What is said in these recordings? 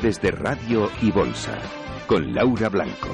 Tardes de Radio y Bolsa con Laura Blanco.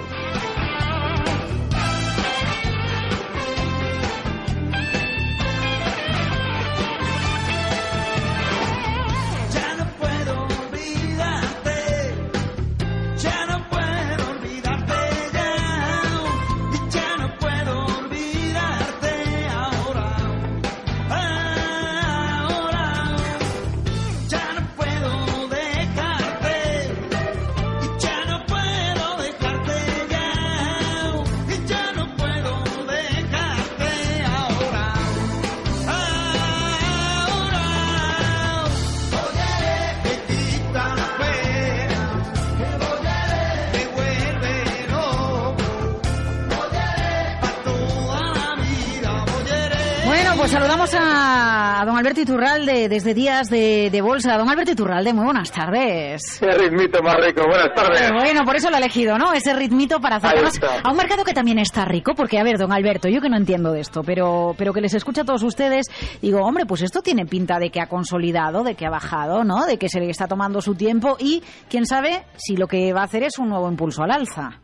Alberto Iturralde desde Días de, de Bolsa. Don Alberto Iturralde, muy buenas tardes. Qué ritmito más rico. Buenas tardes. Bueno, por eso lo he elegido, ¿no? Ese ritmito para acercarnos a un mercado que también está rico, porque, a ver, don Alberto, yo que no entiendo de esto, pero, pero que les escucho a todos ustedes, digo, hombre, pues esto tiene pinta de que ha consolidado, de que ha bajado, ¿no? De que se le está tomando su tiempo y, quién sabe, si lo que va a hacer es un nuevo impulso al alza.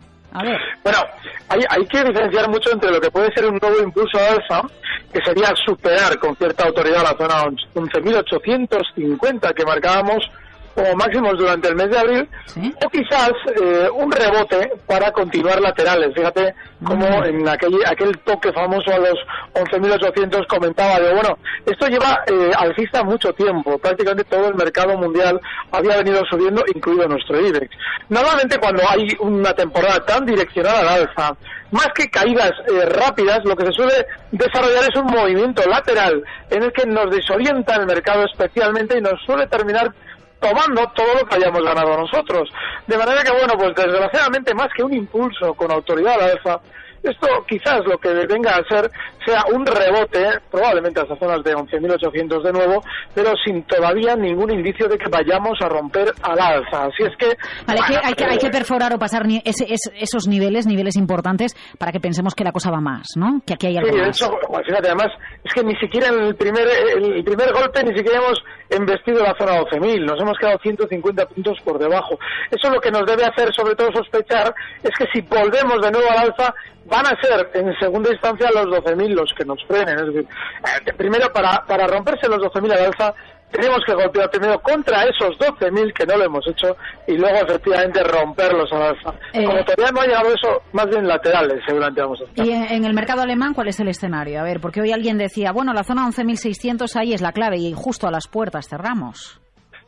Bueno, hay, hay que diferenciar mucho entre lo que puede ser un nuevo impulso al alza, que sería superar con cierta autoridad la zona 11.850 que marcábamos como máximos durante el mes de abril, o quizás eh, un rebote para continuar laterales. Fíjate cómo en aquel, aquel toque famoso a los 11.800 comentaba de, bueno, esto lleva eh, alcista mucho tiempo, prácticamente todo el mercado mundial había venido subiendo, incluido nuestro IBEX. Normalmente cuando hay una temporada tan direccionada al alza, más que caídas eh, rápidas, lo que se suele desarrollar es un movimiento lateral en el que nos desorienta el mercado especialmente y nos suele terminar tomando todo lo que hayamos ganado nosotros. De manera que, bueno, pues desgraciadamente más que un impulso con autoridad al alza, esto quizás lo que venga a ser sea un rebote, probablemente hasta zonas de 11.800 de nuevo, pero sin todavía ningún indicio de que vayamos a romper al alza. Así es que... Vale, hay que, bueno, hay que, hay que eh, perforar o pasar ni- ese- es- esos niveles, niveles importantes, para que pensemos que la cosa va más, ¿no? Que aquí hay algo Sí, más. hecho, bueno, fíjate, además, es que ni siquiera en el primer, el primer golpe ni siquiera hemos embestido la zona 12.000, nos hemos quedado 150 puntos por debajo. Eso lo que nos debe hacer, sobre todo, sospechar es que si volvemos de nuevo al alza, van a ser en segunda instancia los 12.000 los que nos frenen. Es decir, eh, primero, para, para romperse los 12.000 al alza, tenemos que golpear primero contra esos 12.000 que no lo hemos hecho y luego efectivamente romperlos al alza. Eh. Como todavía no ha llegado eso, más bien laterales seguramente vamos a estar. Y en, el mercado alemán, ¿cuál es el escenario? A ver, porque hoy alguien decía, bueno, la zona 11.600 ahí es la clave y justo a las puertas cerramos.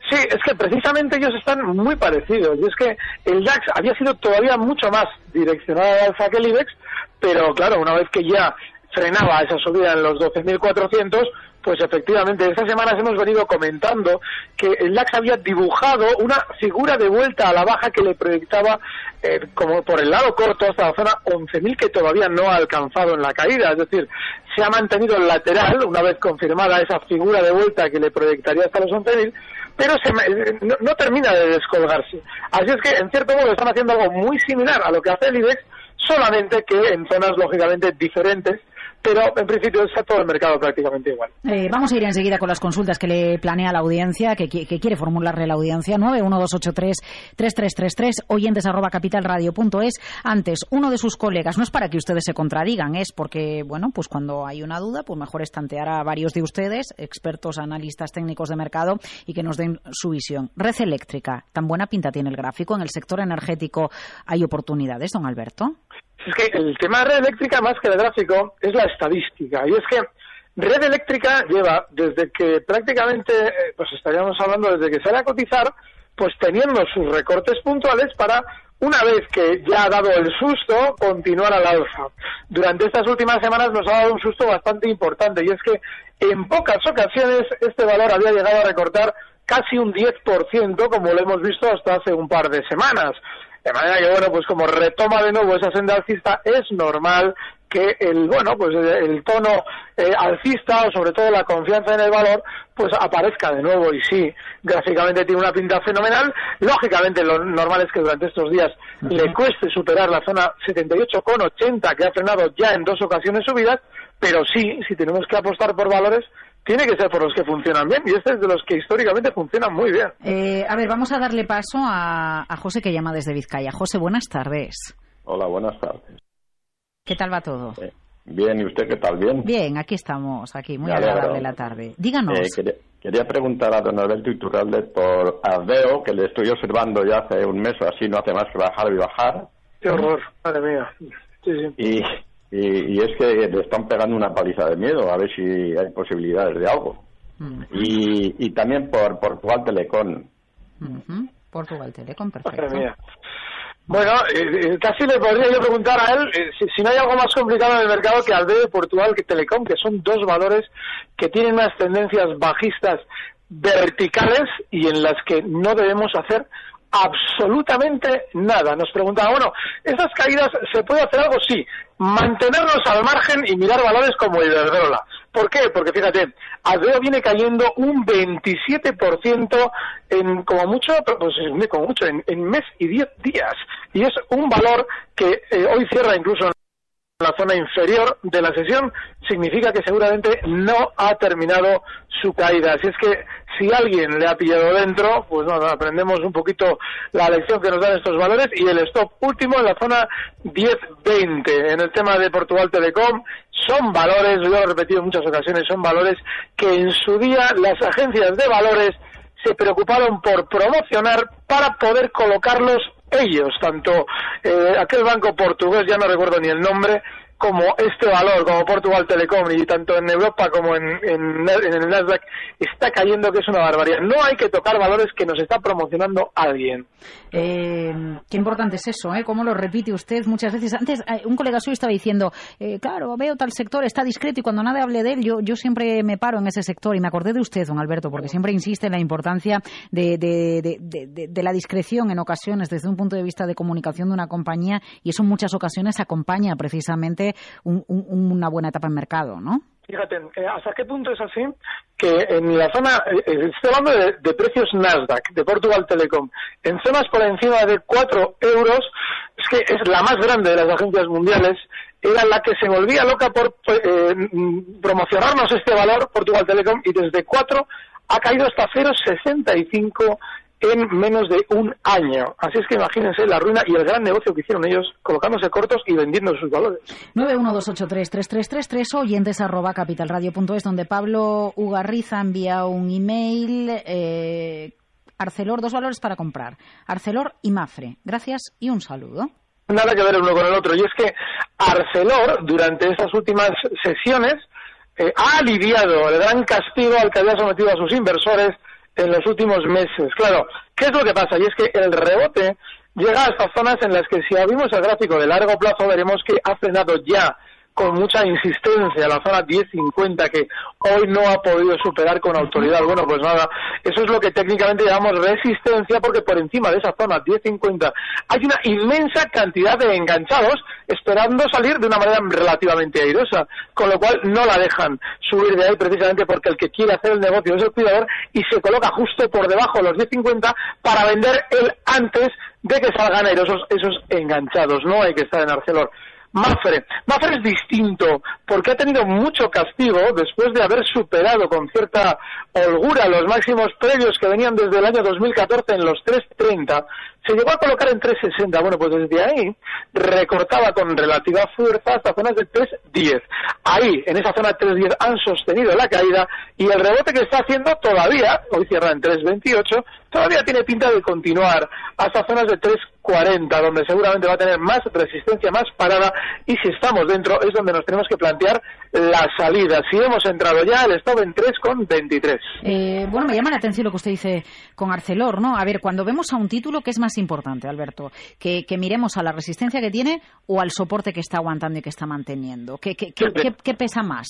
Sí, es que precisamente ellos están muy parecidos. Y es que el DAX había sido todavía mucho más direccionado al alza que el IBEX, pero claro, una vez que ya frenaba esa subida en los 12.400, pues efectivamente, estas semanas hemos venido comentando que el DAX había dibujado una figura de vuelta a la baja que le proyectaba eh, como por el lado corto hasta la zona 11.000 que todavía no ha alcanzado en la caída. Es decir, se ha mantenido el lateral una vez confirmada esa figura de vuelta que le proyectaría hasta los 11.000 pero se eh, no, no termina de descolgarse. Así es que, en cierto modo, están haciendo algo muy similar a lo que hace el IBEX, solamente que en zonas lógicamente diferentes, pero en principio está todo el mercado prácticamente igual. Eh, vamos a ir enseguida con las consultas que le planea la audiencia, que, qui- que quiere formularle la audiencia. 91283-3333, oyentes arroba capitalradio.es. Antes, uno de sus colegas, no es para que ustedes se contradigan, es porque, bueno, pues cuando hay una duda, pues mejor estantear a varios de ustedes, expertos, analistas técnicos de mercado, y que nos den su visión. Red eléctrica, tan buena pinta tiene el gráfico. En el sector energético hay oportunidades, don Alberto. Es que el tema de red eléctrica, más que el gráfico, es la estadística. Y es que red eléctrica lleva desde que prácticamente, eh, pues estaríamos hablando desde que sale a cotizar, pues teniendo sus recortes puntuales para, una vez que ya ha dado el susto, continuar al alza. Durante estas últimas semanas nos ha dado un susto bastante importante y es que en pocas ocasiones este valor había llegado a recortar casi un 10%, como lo hemos visto hasta hace un par de semanas. De manera que, bueno, pues como retoma de nuevo esa senda alcista, es normal que el, bueno, pues el tono eh, alcista o sobre todo la confianza en el valor, pues aparezca de nuevo y sí, gráficamente tiene una pinta fenomenal. Lógicamente lo normal es que durante estos días le cueste superar la zona 78,80 que ha frenado ya en dos ocasiones subidas, pero sí, si tenemos que apostar por valores, tiene que ser por los que funcionan bien y este es de los que históricamente funcionan muy bien. Eh, a ver, vamos a darle paso a, a José que llama desde Vizcaya. José, buenas tardes. Hola, buenas tardes. ¿Qué tal va todo? Eh, bien, ¿y usted qué tal? Bien. Bien, aquí estamos, aquí, muy agradable la tarde. Díganos. Eh, quería, quería preguntar a don Alberto Iturralde por Ardeo, que le estoy observando ya hace un mes o así, no hace más que bajar y bajar. Qué horror, madre mía. Sí, sí. Y, y, y es que le están pegando una paliza de miedo, a ver si hay posibilidades de algo. Mm, Y, y también por Portugal Telecom. ujú. Portugal Telecom, Madre perfecto. mía. Bueno, eh, eh, casi le podría yo preguntar a él eh, si, si no hay algo más complicado en el mercado que Aldeo de Portugal que Telecom, que son dos valores que tienen unas tendencias bajistas verticales y en las que no debemos hacer absolutamente nada. Nos preguntaba, bueno, ¿esas caídas se puede hacer algo? Sí, mantenernos al margen y mirar valores como Iberdrola. ¿Por qué? Porque fíjate, Aldeo viene cayendo un 27% en como mucho, pues como mucho, en, mes y 10 días. Y es un valor que eh, hoy cierra incluso la zona inferior de la sesión, significa que seguramente no ha terminado su caída. Así es que si alguien le ha pillado dentro, pues nada, aprendemos un poquito la lección que nos dan estos valores y el stop último en la zona 10-20. En el tema de Portugal Telecom, son valores, lo he repetido en muchas ocasiones, son valores que en su día las agencias de valores se preocuparon por promocionar para poder colocarlos ellos, tanto eh, aquel banco portugués, ya no recuerdo ni el nombre, como este valor, como Portugal Telecom, y tanto en Europa como en, el Nasdaq, está cayendo que es una barbaridad. No hay que tocar valores que nos está promocionando alguien. Eh, qué importante es eso, ¿eh? Cómo lo repite usted muchas veces. Antes, eh, un colega suyo estaba diciendo, eh, claro, veo tal sector, está discreto y cuando nadie hable de él, yo, yo siempre me paro en ese sector. Y me acordé de usted, don Alberto, porque siempre insiste en la importancia de- de la discreción en ocasiones desde un punto de vista de comunicación de una compañía y eso en muchas ocasiones acompaña precisamente un- un- una buena etapa en mercado, ¿no? Fíjate, eh, ¿hasta qué punto es así? Que en la zona, eh, eh, estoy hablando de, precios Nasdaq, de Portugal Telecom, en zonas por encima de 4 euros, es que es la más grande de las agencias mundiales, era la que se volvía loca por mm, promocionarnos este valor, Portugal Telecom, y desde 4 ha caído hasta 0,65 en menos de un año. Así es que imagínense la ruina y el gran negocio que hicieron ellos colocándose cortos y vendiendo sus valores. 912833333 oyentes arroba capitalradio.es donde Pablo Ugarriza envía un email eh, Arcelor, dos valores para comprar Arcelor y Mafre, gracias y un saludo nada que ver uno con el otro. Y es que Arcelor, durante estas últimas sesiones, eh, ha aliviado el gran castigo al que había sometido a sus inversores en los últimos meses. Claro, ¿qué es lo que pasa? Y es que el rebote llega a estas zonas en las que si abrimos el gráfico de largo plazo veremos que ha frenado ya con mucha insistencia la zona 1050 que hoy no ha podido superar con autoridad. Bueno, pues nada, eso es lo que técnicamente llamamos resistencia porque por encima de esa zona 1050 hay una inmensa cantidad de enganchados esperando salir de una manera relativamente airosa, con lo cual no la dejan subir de ahí precisamente porque el que quiere hacer el negocio es el cuidador y se coloca justo por debajo de los 1050 para vender él antes de que salgan airosos esos enganchados. No hay que estar en Arcelor. Mafre. Mafre es distinto porque ha tenido mucho castigo después de haber superado con cierta holgura los máximos previos que venían desde el año 2014 en los 3.30. Se llegó a colocar en 3.60. Bueno, pues desde ahí recortaba con relativa fuerza hasta zonas de 3.10. Ahí, en esa zona 3.10, han sostenido la caída y el rebote que está haciendo todavía, hoy cierra en 3.28, todavía tiene pinta de continuar hasta zonas de 3.40, donde seguramente va a tener más resistencia, más parada, y si estamos dentro es donde nos tenemos que plantear la salida. Si hemos entrado ya, el stop en 3.23. Eh, bueno, me llama la atención lo que usted dice con Arcelor, ¿no? A ver, cuando vemos a un título, ¿qué es más importante, Alberto? ¿Que, que miremos a la resistencia que tiene o al soporte que está aguantando y que está manteniendo? ¿Qué, qué, qué, qué- qué pesa más?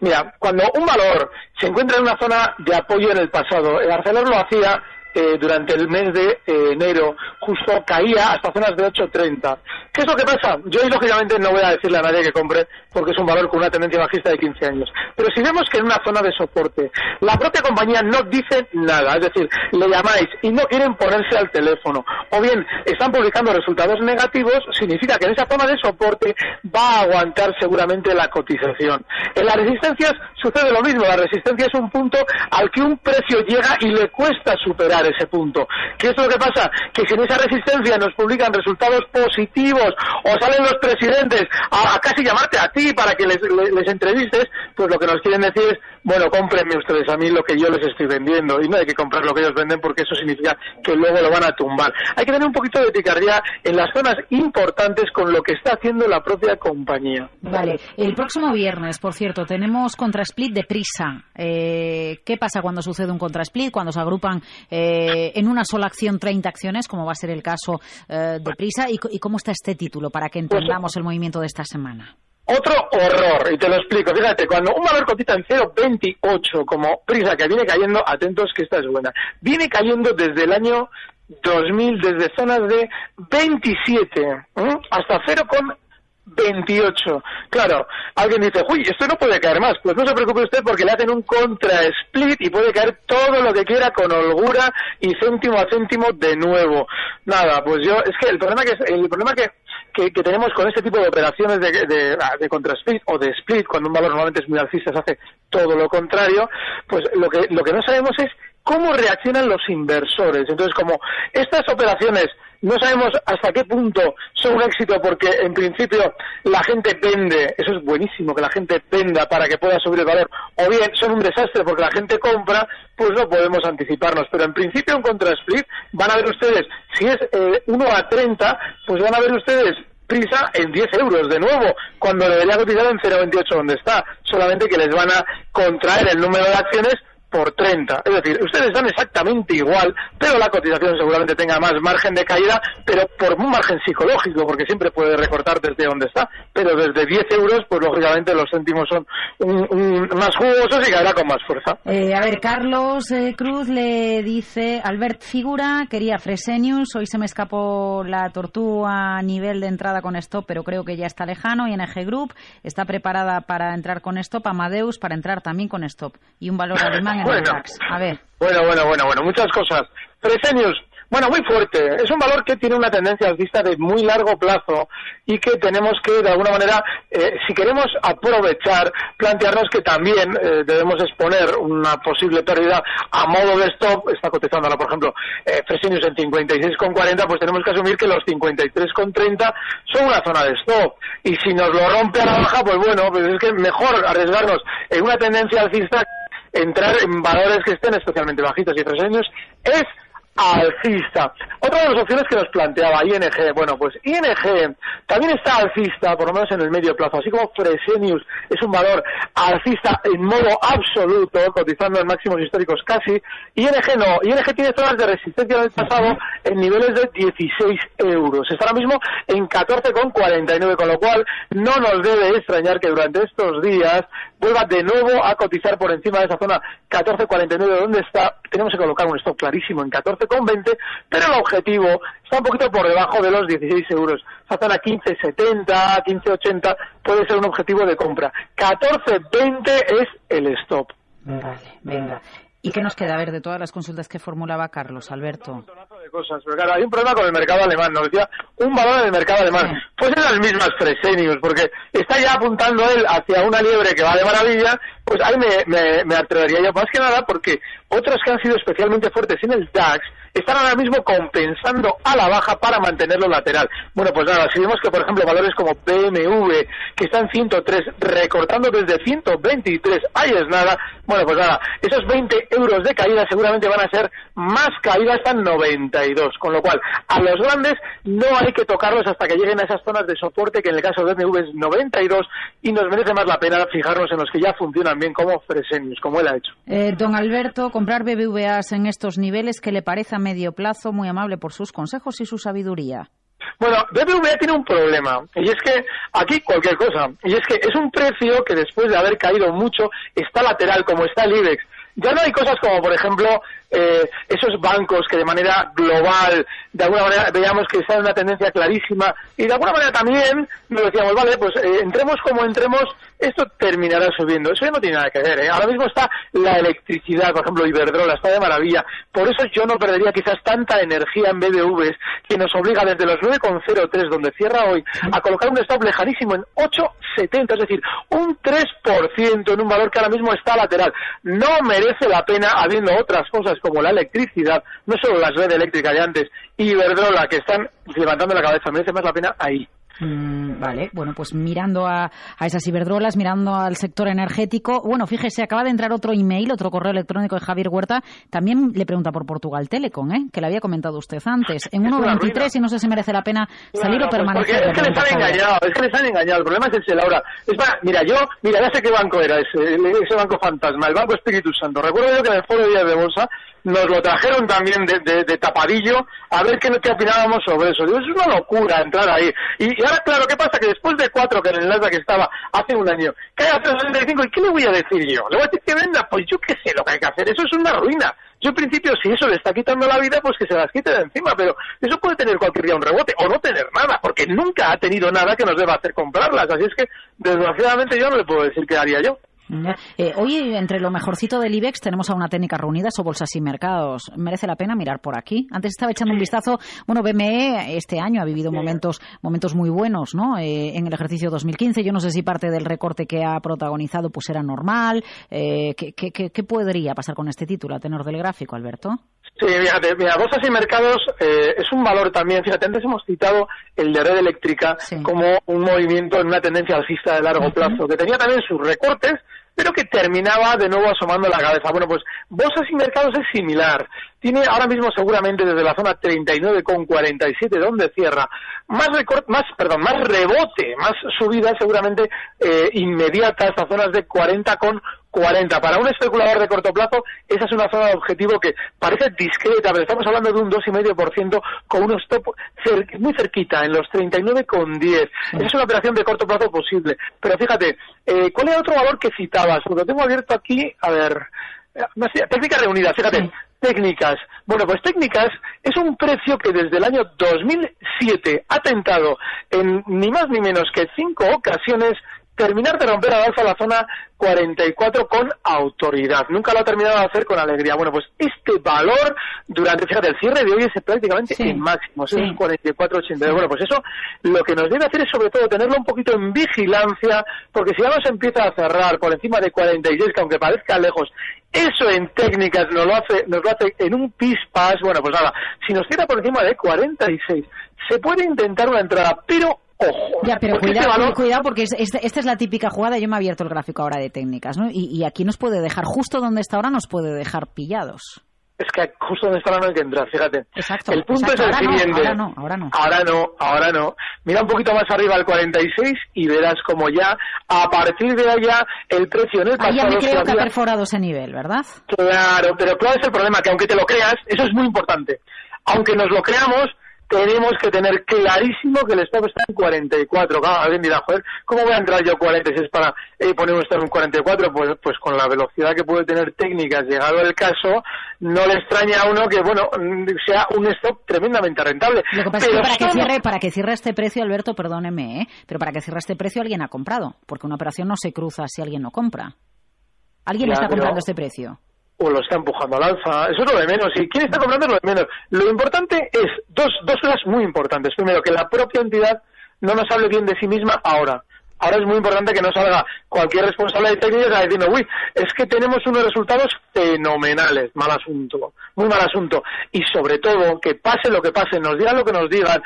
Mira, cuando un valor se encuentra en una zona de apoyo en el pasado, el Arcelor lo hacía eh, durante el mes de eh, enero, justo caía hasta zonas de 8.30. ¿Qué es lo que pasa? Yo, lógicamente, no voy a decirle a nadie que compre, porque es un valor con una tendencia bajista de 15 años. Pero si vemos que en una zona de soporte, la propia compañía no dice nada, es decir, le llamáis y no quieren ponerse al teléfono, o bien están publicando resultados negativos, significa que en esa zona de soporte va a aguantar seguramente la cotización. En las resistencias sucede lo mismo, la resistencia es un punto al que un precio llega y le cuesta superar ese punto. ¿Qué es lo que pasa? Que si en esa resistencia nos publican resultados positivos o salen los presidentes a, casi llamarte a ti para que les, les- les entrevistes, pues lo que nos quieren decir es, bueno, cómprenme ustedes a mí lo que yo les estoy vendiendo y no hay que comprar lo que ellos venden porque eso significa que luego lo van a tumbar. Hay que tener un poquito de picardía en las zonas importantes con lo que está haciendo la propia compañía. Vale, el próximo viernes, por cierto, tenemos contrasplit de prisa. Eh, ¿Qué pasa cuando sucede un contrasplit? Cuando se agrupan eh, en una sola acción 30 acciones, como va a ser el caso eh, de prisa, y, cómo está este título para que entendamos el movimiento de esta semana. Otro horror, y te lo explico. Fíjate, cuando un valor cotiza en 0,28 como prisa, que viene cayendo, atentos que esta es buena, viene cayendo desde el año 2000, desde zonas de 27 ¿eh? hasta 0,28. Claro, alguien dice, uy, esto no puede caer más. Pues no se preocupe usted porque le hacen un contra split y puede caer todo lo que quiera con holgura y céntimo a céntimo de nuevo. Nada, pues yo, es que el problema que, el problema que que, tenemos con este tipo de operaciones de, de, de contra split o de split, cuando un valor normalmente es muy alcista, se hace todo lo contrario, pues lo que, lo que no sabemos es cómo reaccionan los inversores. Entonces, como estas operaciones no sabemos hasta qué punto son un éxito porque en principio la gente vende, eso es buenísimo que la gente venda para que pueda subir el valor, o bien son un desastre porque la gente compra, pues no podemos anticiparnos. Pero en principio en contra split van a ver ustedes, si es eh, 1 a 30, pues van a ver ustedes prisa en 10 euros de nuevo, cuando debería cotizar en 0,28 donde está, solamente que les van a contraer el número de acciones por 30. Es decir, ustedes están exactamente igual, pero la cotización seguramente tenga más margen de caída, pero por un margen psicológico, porque siempre puede recortar desde donde está. Pero desde 10 euros, pues lógicamente los céntimos son un- un- más jugosos y caerá con más fuerza. Eh, a ver, Carlos eh, Cruz le dice, Albert Figura, quería Fresenius, hoy se me escapó la tortuga a nivel de entrada con stop, pero creo que ya está lejano, y NG Group está preparada para entrar con stop, Amadeus para entrar también con stop, y un valor alemán Bueno. A ver, Bueno, bueno, bueno, bueno, muchas cosas. Fresenius, bueno, muy fuerte. Es un valor que tiene una tendencia alcista de muy largo plazo y que tenemos que, de alguna manera, eh, si queremos aprovechar, plantearnos que también eh, debemos exponer una posible pérdida a modo de stop. Está cotizando ahora, por ejemplo, eh, Fresenius en 56,40, pues tenemos que asumir que los 53,30 son una zona de stop. Y si nos lo rompe a la baja, pues bueno, pues es que mejor arriesgarnos en una tendencia alcista entrar en valores que estén especialmente bajitos y años es alcista. Otra de las opciones que nos planteaba ING, bueno, pues ING también está alcista, por lo menos en el medio plazo, así como Fresenius es un valor alcista en modo absoluto, cotizando en máximos históricos casi, ING no, ING tiene zonas de resistencia del pasado en niveles de 16 euros, está ahora mismo en 14,49, con lo cual no nos debe extrañar que durante estos días vuelva de nuevo a cotizar por encima de esa zona 14,49 donde está, tenemos que colocar un stop clarísimo en 14,20, pero el objetivo está un poquito por debajo de los 16 euros. Esa zona 15,70, 15,80 puede ser un objetivo de compra. 14,20 es el stop. vale, venga. ¿Y qué nos queda? A ver, de todas las consultas que formulaba Carlos, Alberto. Cosas. Pero claro, hay un problema con el mercado alemán, nos decía un valor en el mercado alemán. Pues en las mismas Fresenius, porque está ya apuntando él hacia una liebre que va de maravilla, pues ahí me, me, me atrevería yo más que nada porque otros que han sido especialmente fuertes en el DAX están ahora mismo compensando a la baja para mantenerlo lateral. Bueno, pues nada, si vemos que, por ejemplo, valores como BMW, que están 103, recortando desde 123, ahí es nada, bueno, pues nada, esos 20 euros de caída seguramente van a ser más caída hasta 92, con lo cual a los grandes no hay que tocarlos hasta que lleguen a esas zonas de soporte, que en el caso de BMW es 92, y nos merece más la pena fijarnos en los que ya funcionan bien, como Fresenius, como él ha hecho. Eh, don Alberto, comprar BBVAs en estos niveles, ¿qué le parece a medio plazo? Muy amable por sus consejos y su sabiduría. Bueno, BBVA tiene un problema, y es que aquí cualquier cosa, y es que es un precio que después de haber caído mucho está lateral, como está el IBEX. Ya no hay cosas como, por ejemplo, eh, esos bancos que de manera global, de alguna manera veíamos que están en una tendencia clarísima, y de alguna manera también nos decíamos, vale, pues eh, entremos como entremos, esto terminará subiendo. Eso ya no tiene nada que ver. ¿eh? Ahora mismo está la electricidad, por ejemplo, Iberdrola, está de maravilla. Por eso yo no perdería quizás tanta energía en BBVs que nos obliga desde los 9,03, donde cierra hoy, a colocar un stop lejanísimo en 8,70, es decir, un 3% en un valor que ahora mismo está lateral. No merece la pena, habiendo otras cosas como la electricidad, no solo las redes eléctricas de antes, y Iberdrola, que están levantando la cabeza, merece más la pena ahí. Mm, vale, bueno, pues mirando a, a, esas ciberdrolas, mirando al sector energético. Bueno, fíjese, acaba de entrar otro email, otro correo electrónico de Javier Huerta. También le pregunta por Portugal Telecom, ¿eh? que le había comentado usted antes. En 1.23 y no sé si merece la pena salir o permanecer. Pues es que les han engañado, es que les han engañado. El problema es ese, Laura. Es para, mira, yo, mira, ya sé qué banco era ese, ese banco fantasma, el Banco Espíritu Santo. Recuerdo yo que en el foro de días de bolsa nos lo trajeron también de, de, de tapadillo a ver qué, qué opinábamos sobre eso. Digo, es una locura entrar ahí. Y, y ahora, claro, ¿qué pasa? Que después de cuatro que en el Nasdaq estaba hace un año, cae a 365, ¿y qué le voy a decir yo? ¿Le voy a decir que venda? Pues yo qué sé lo que hay que hacer. Eso es una ruina. Yo, en principio, si eso le está quitando la vida, pues que se las quite de encima, pero eso puede tener cualquier día un rebote o no tener nada, porque nunca ha tenido nada que nos deba hacer comprarlas. Así es que, desgraciadamente, yo no le puedo decir qué haría yo. Eh, hoy, entre lo mejorcito del IBEX, tenemos a una técnica reunida o bolsas y mercados. Merece la pena mirar por aquí. Antes estaba echando un vistazo. Bueno, BME este año ha vivido momentos momentos muy buenos, ¿no? Eh, en el ejercicio 2015. Yo no sé si parte del recorte que ha protagonizado pues era normal. Eh, ¿qué, qué, qué, qué podría pasar con este título a tenor del gráfico, Alberto? Sí, fíjate, mira, bolsas y mercados eh, es un valor también. Fíjate, antes hemos citado el de red eléctrica Sí. como un movimiento en una tendencia alcista de largo plazo, que tenía también sus recortes, pero que terminaba de nuevo asomando la cabeza. Bueno, pues bolsas y mercados es similar. Tiene ahora mismo seguramente desde la zona 39,47 donde cierra más recor- más perdón más rebote, más subida seguramente eh, inmediata hasta zonas de 40,40. Para un especulador de corto plazo esa es una zona de objetivo que parece discreta, pero estamos hablando de un 2,5% con un stop cer- muy cerquita en los 39,10. Esa es una operación de corto plazo posible. Pero fíjate, eh, ¿cuál era otro valor que citabas? Lo tengo abierto aquí, a ver, eh, técnicas reunidas, fíjate. Sí. Técnicas. Bueno, pues técnicas es un precio que desde el año 2007 ha tentado en ni más ni menos que cinco ocasiones terminar de romper al alza la zona 44 con autoridad. Nunca lo ha terminado de hacer con alegría. Bueno, pues este valor durante, fíjate, el cierre de hoy es prácticamente Sí. el máximo, es Sí. un 44,82. Bueno, pues eso lo que nos debe hacer es sobre todo tenerlo un poquito en vigilancia, porque si ya nos empieza a cerrar por encima de 46, que aunque parezca lejos, eso en técnicas nos lo hace, nos lo hace en un pispas, bueno, pues nada, si nos cierra por encima de 46, se puede intentar una entrada, pero ojo. Ya, pero porque cuidado, ese valor- cuidado porque es- es- esta es la típica jugada. Yo me he abierto el gráfico ahora de técnicas, ¿no? Y, y aquí nos puede dejar, justo donde está ahora, nos puede dejar pillados. Es que justo donde está la no hay que entrar, fíjate. Exacto, El punto exacto. es el Ahora no, siguiente. ahora no, ahora no. Ahora no, ahora no. Mira un poquito más arriba al 46 y verás como ya, a partir de allá, el precio en el Ahí ya pasado me creo que ha perforado ese nivel, ¿verdad? Claro, pero ¿cuál es el problema? Que aunque te lo creas, eso es muy importante. Aunque nos lo creamos, tenemos que tener clarísimo que el stop está en 44. Claro, alguien dirá, joder, ¿cómo voy a entrar yo a 46 para eh, poner un stop en 44? Pues, pues con la velocidad que puede tener técnicas, llegado el caso, no le extraña a uno que, bueno, mm, sea un stop tremendamente rentable. Lo que pasa es Pero que para que cierre, para que cierre este precio, Alberto, perdóneme, ¿eh? pero para que cierre este precio alguien ha comprado, porque una operación no se cruza si alguien no compra. Alguien Ya, está pero- comprando este precio. O lo está empujando al alza. Eso es lo de menos. Y quién está comprando es lo de menos. Lo importante es dos, dos cosas muy importantes. Primero, que la propia entidad no nos hable bien de sí misma ahora. Ahora es muy importante que no salga cualquier responsable de técnicas diciendo, uy, es que tenemos unos resultados fenomenales. Mal asunto, muy mal asunto. Y sobre todo, que pase lo que pase, nos digan lo que nos digan,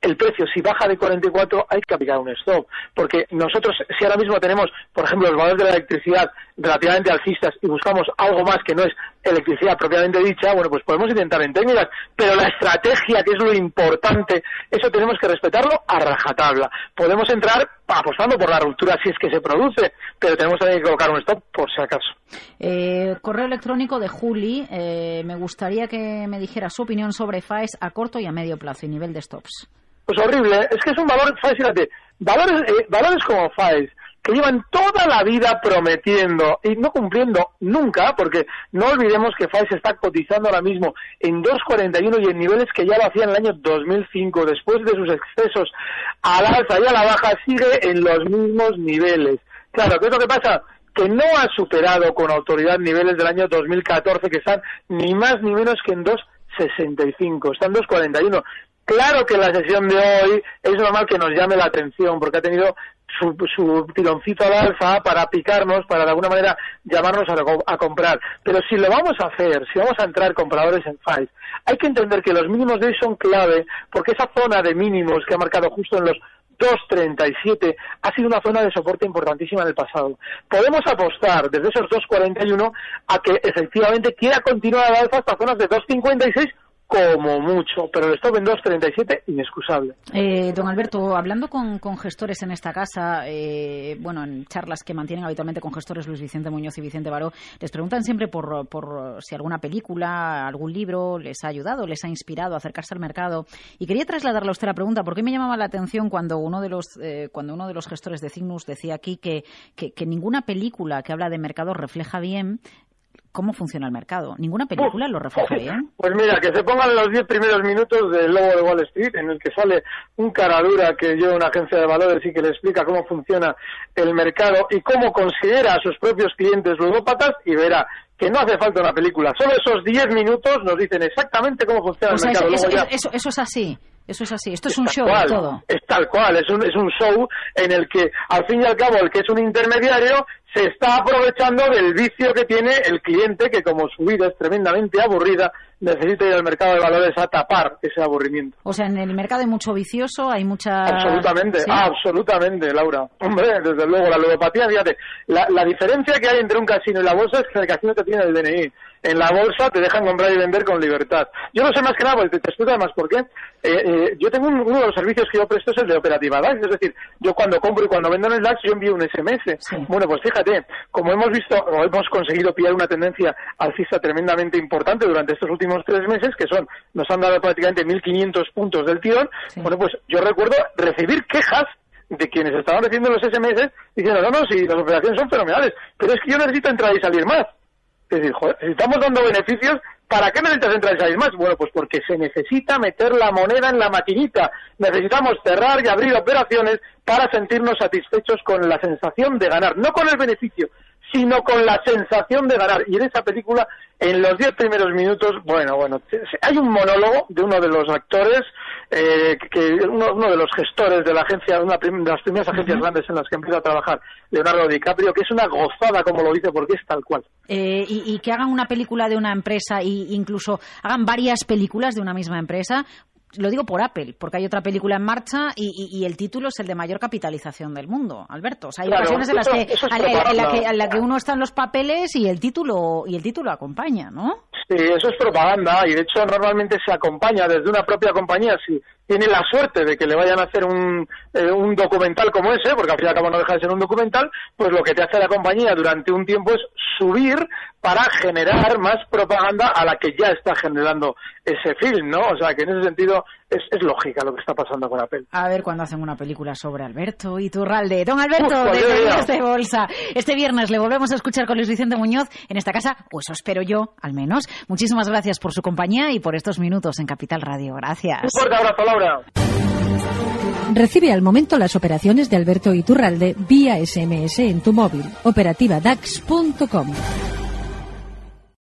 el precio, si baja de 44, hay que aplicar un stop. Porque nosotros, si ahora mismo tenemos, por ejemplo, los valores de la electricidad relativamente alcistas y buscamos algo más que no es electricidad propiamente dicha, bueno, pues podemos intentar en técnicas. Pero la estrategia, que es lo importante, eso tenemos que respetarlo a rajatabla. Podemos entrar apostando por la ruptura si es que se produce, pero tenemos también que colocar un stop por si acaso. Eh, correo electrónico de Juli. eh, me gustaría que me dijera su opinión sobre FAES a corto y a medio plazo y nivel de stops. Pues horrible, ¿eh? es que es un valor, FAES, fíjate, valores, eh, valores como FAES, que llevan toda la vida prometiendo y no cumpliendo nunca, porque no olvidemos que FAES está cotizando ahora mismo en 2.41 y en niveles que ya lo hacía en el año 2005, después de sus excesos al alza y a la baja, sigue en los mismos niveles. Claro, ¿qué es lo que pasa? que no ha superado con autoridad niveles del año 2014 que están ni más ni menos que en 2.65, están en 2.41. Claro que la sesión de hoy es normal que nos llame la atención porque ha tenido su, su tironcito al alza para picarnos, para de alguna manera llamarnos a, a comprar. Pero si lo vamos a hacer, si vamos a entrar compradores en FAIS, hay que entender que los mínimos de hoy son clave porque esa zona de mínimos que ha marcado justo en los 2.37 ha sido una zona de soporte importantísima en el pasado. Podemos apostar desde esos 2.41 a que efectivamente quiera continuar al alza hasta zonas de 2.56 como mucho, pero el stop en 2.37 inexcusable. Eh, don Alberto, hablando con, con gestores en esta casa, eh, bueno, en charlas que mantienen habitualmente con gestores Luis Vicente Muñoz y Vicente Baró, les preguntan siempre por, por si alguna película, algún libro les ha ayudado, les ha inspirado a acercarse al mercado. Y quería trasladarle a usted la pregunta, porque me llamaba la atención cuando uno de los, eh, cuando uno de los gestores de Cygnus decía aquí que, que, que ninguna película que habla de mercado refleja bien cómo funciona el mercado. Ninguna película lo refleja bien. Pues mira, que se pongan los 10 primeros minutos del Lobo de Wall Street, en el que sale un caradura que lleva una agencia de valores y que le explica cómo funciona el mercado y cómo considera a sus propios clientes ludópatas y verá que no hace falta una película. Solo esos 10 minutos nos dicen exactamente cómo funciona O sea, el mercado. eso- ya- eso- eso es así. Eso es así. Esto es un show cual, todo. Es tal cual, es un, es un show en el que al fin y al cabo el que es un intermediario se está aprovechando del vicio que tiene el cliente que como su vida es tremendamente aburrida necesita ir al mercado de valores a tapar ese aburrimiento. O sea, en el mercado hay mucho vicioso, hay mucha... Absolutamente, ¿Sí? absolutamente, Laura. Hombre, desde luego, la ludopatía, fíjate, la, la diferencia que hay entre un casino y la bolsa es que en el casino te tiene el DNI. En la bolsa te dejan comprar y vender con libertad. Yo no sé más que nada, porque te, te explico además por qué. Eh, eh, yo tengo un- uno de los servicios que yo presto es el de operativa DAX, es decir, yo cuando compro y cuando vendo en el DAX yo envío un SMS. Bueno, pues fíjate, como hemos visto, o hemos conseguido pillar una tendencia alcista tremendamente importante durante estos últimos tres meses, que son, nos han dado prácticamente 1.500 puntos del tirón, bueno, pues yo recuerdo recibir quejas de quienes estaban recibiendo los SMS diciendo, no, no, si las operaciones son fenomenales, pero es que yo necesito entrar y salir más. Es decir, estamos dando beneficios, ¿para qué necesitas entrar más? Bueno, pues porque se necesita meter la moneda en la maquinita. Necesitamos cerrar y abrir operaciones para sentirnos satisfechos con la sensación de ganar, no con el beneficio, sino con la sensación de ganar. Y en esa película, en los diez primeros minutos, bueno, bueno, hay un monólogo de uno de los actores, eh, que uno, uno de los gestores de la agencia, una de las primeras agencias grandes en las que empieza a trabajar, Leonardo DiCaprio, que es una gozada como lo dice, porque es tal cual. Eh, y, y que hagan una película de una empresa e incluso hagan varias películas de una misma empresa. Lo digo por Apple, porque hay otra película en marcha y, y- y el título es el de mayor capitalización del mundo, Alberto. O sea, hay Claro, ocasiones en las que, es en la- en la propaganda. que, en la que uno está en los papeles y el título y el título acompaña, ¿no? Sí, eso es propaganda y de hecho normalmente se acompaña desde una propia compañía si tiene la suerte de que le vayan a hacer un, eh, un documental como ese, porque al fin y al cabo no deja de ser un documental, pues lo que te hace la compañía durante un tiempo es subir para generar más propaganda a la que ya está generando ese film, ¿no? O sea que en ese sentido es, es lógica lo que está pasando con Apple. A ver cuándo hacen una película sobre Alberto Iturralde. Don Alberto, Uf, pues de Bolsa. Este viernes le volvemos a escuchar con Luis Vicente Muñoz en esta casa, o eso espero yo, al menos. Muchísimas gracias por su compañía y por estos minutos en Capital Radio. Gracias. Un fuerte abrazo, Laura. Recibe al momento las operaciones de Alberto Iturralde vía SMS en tu móvil. Operativa DAX.com.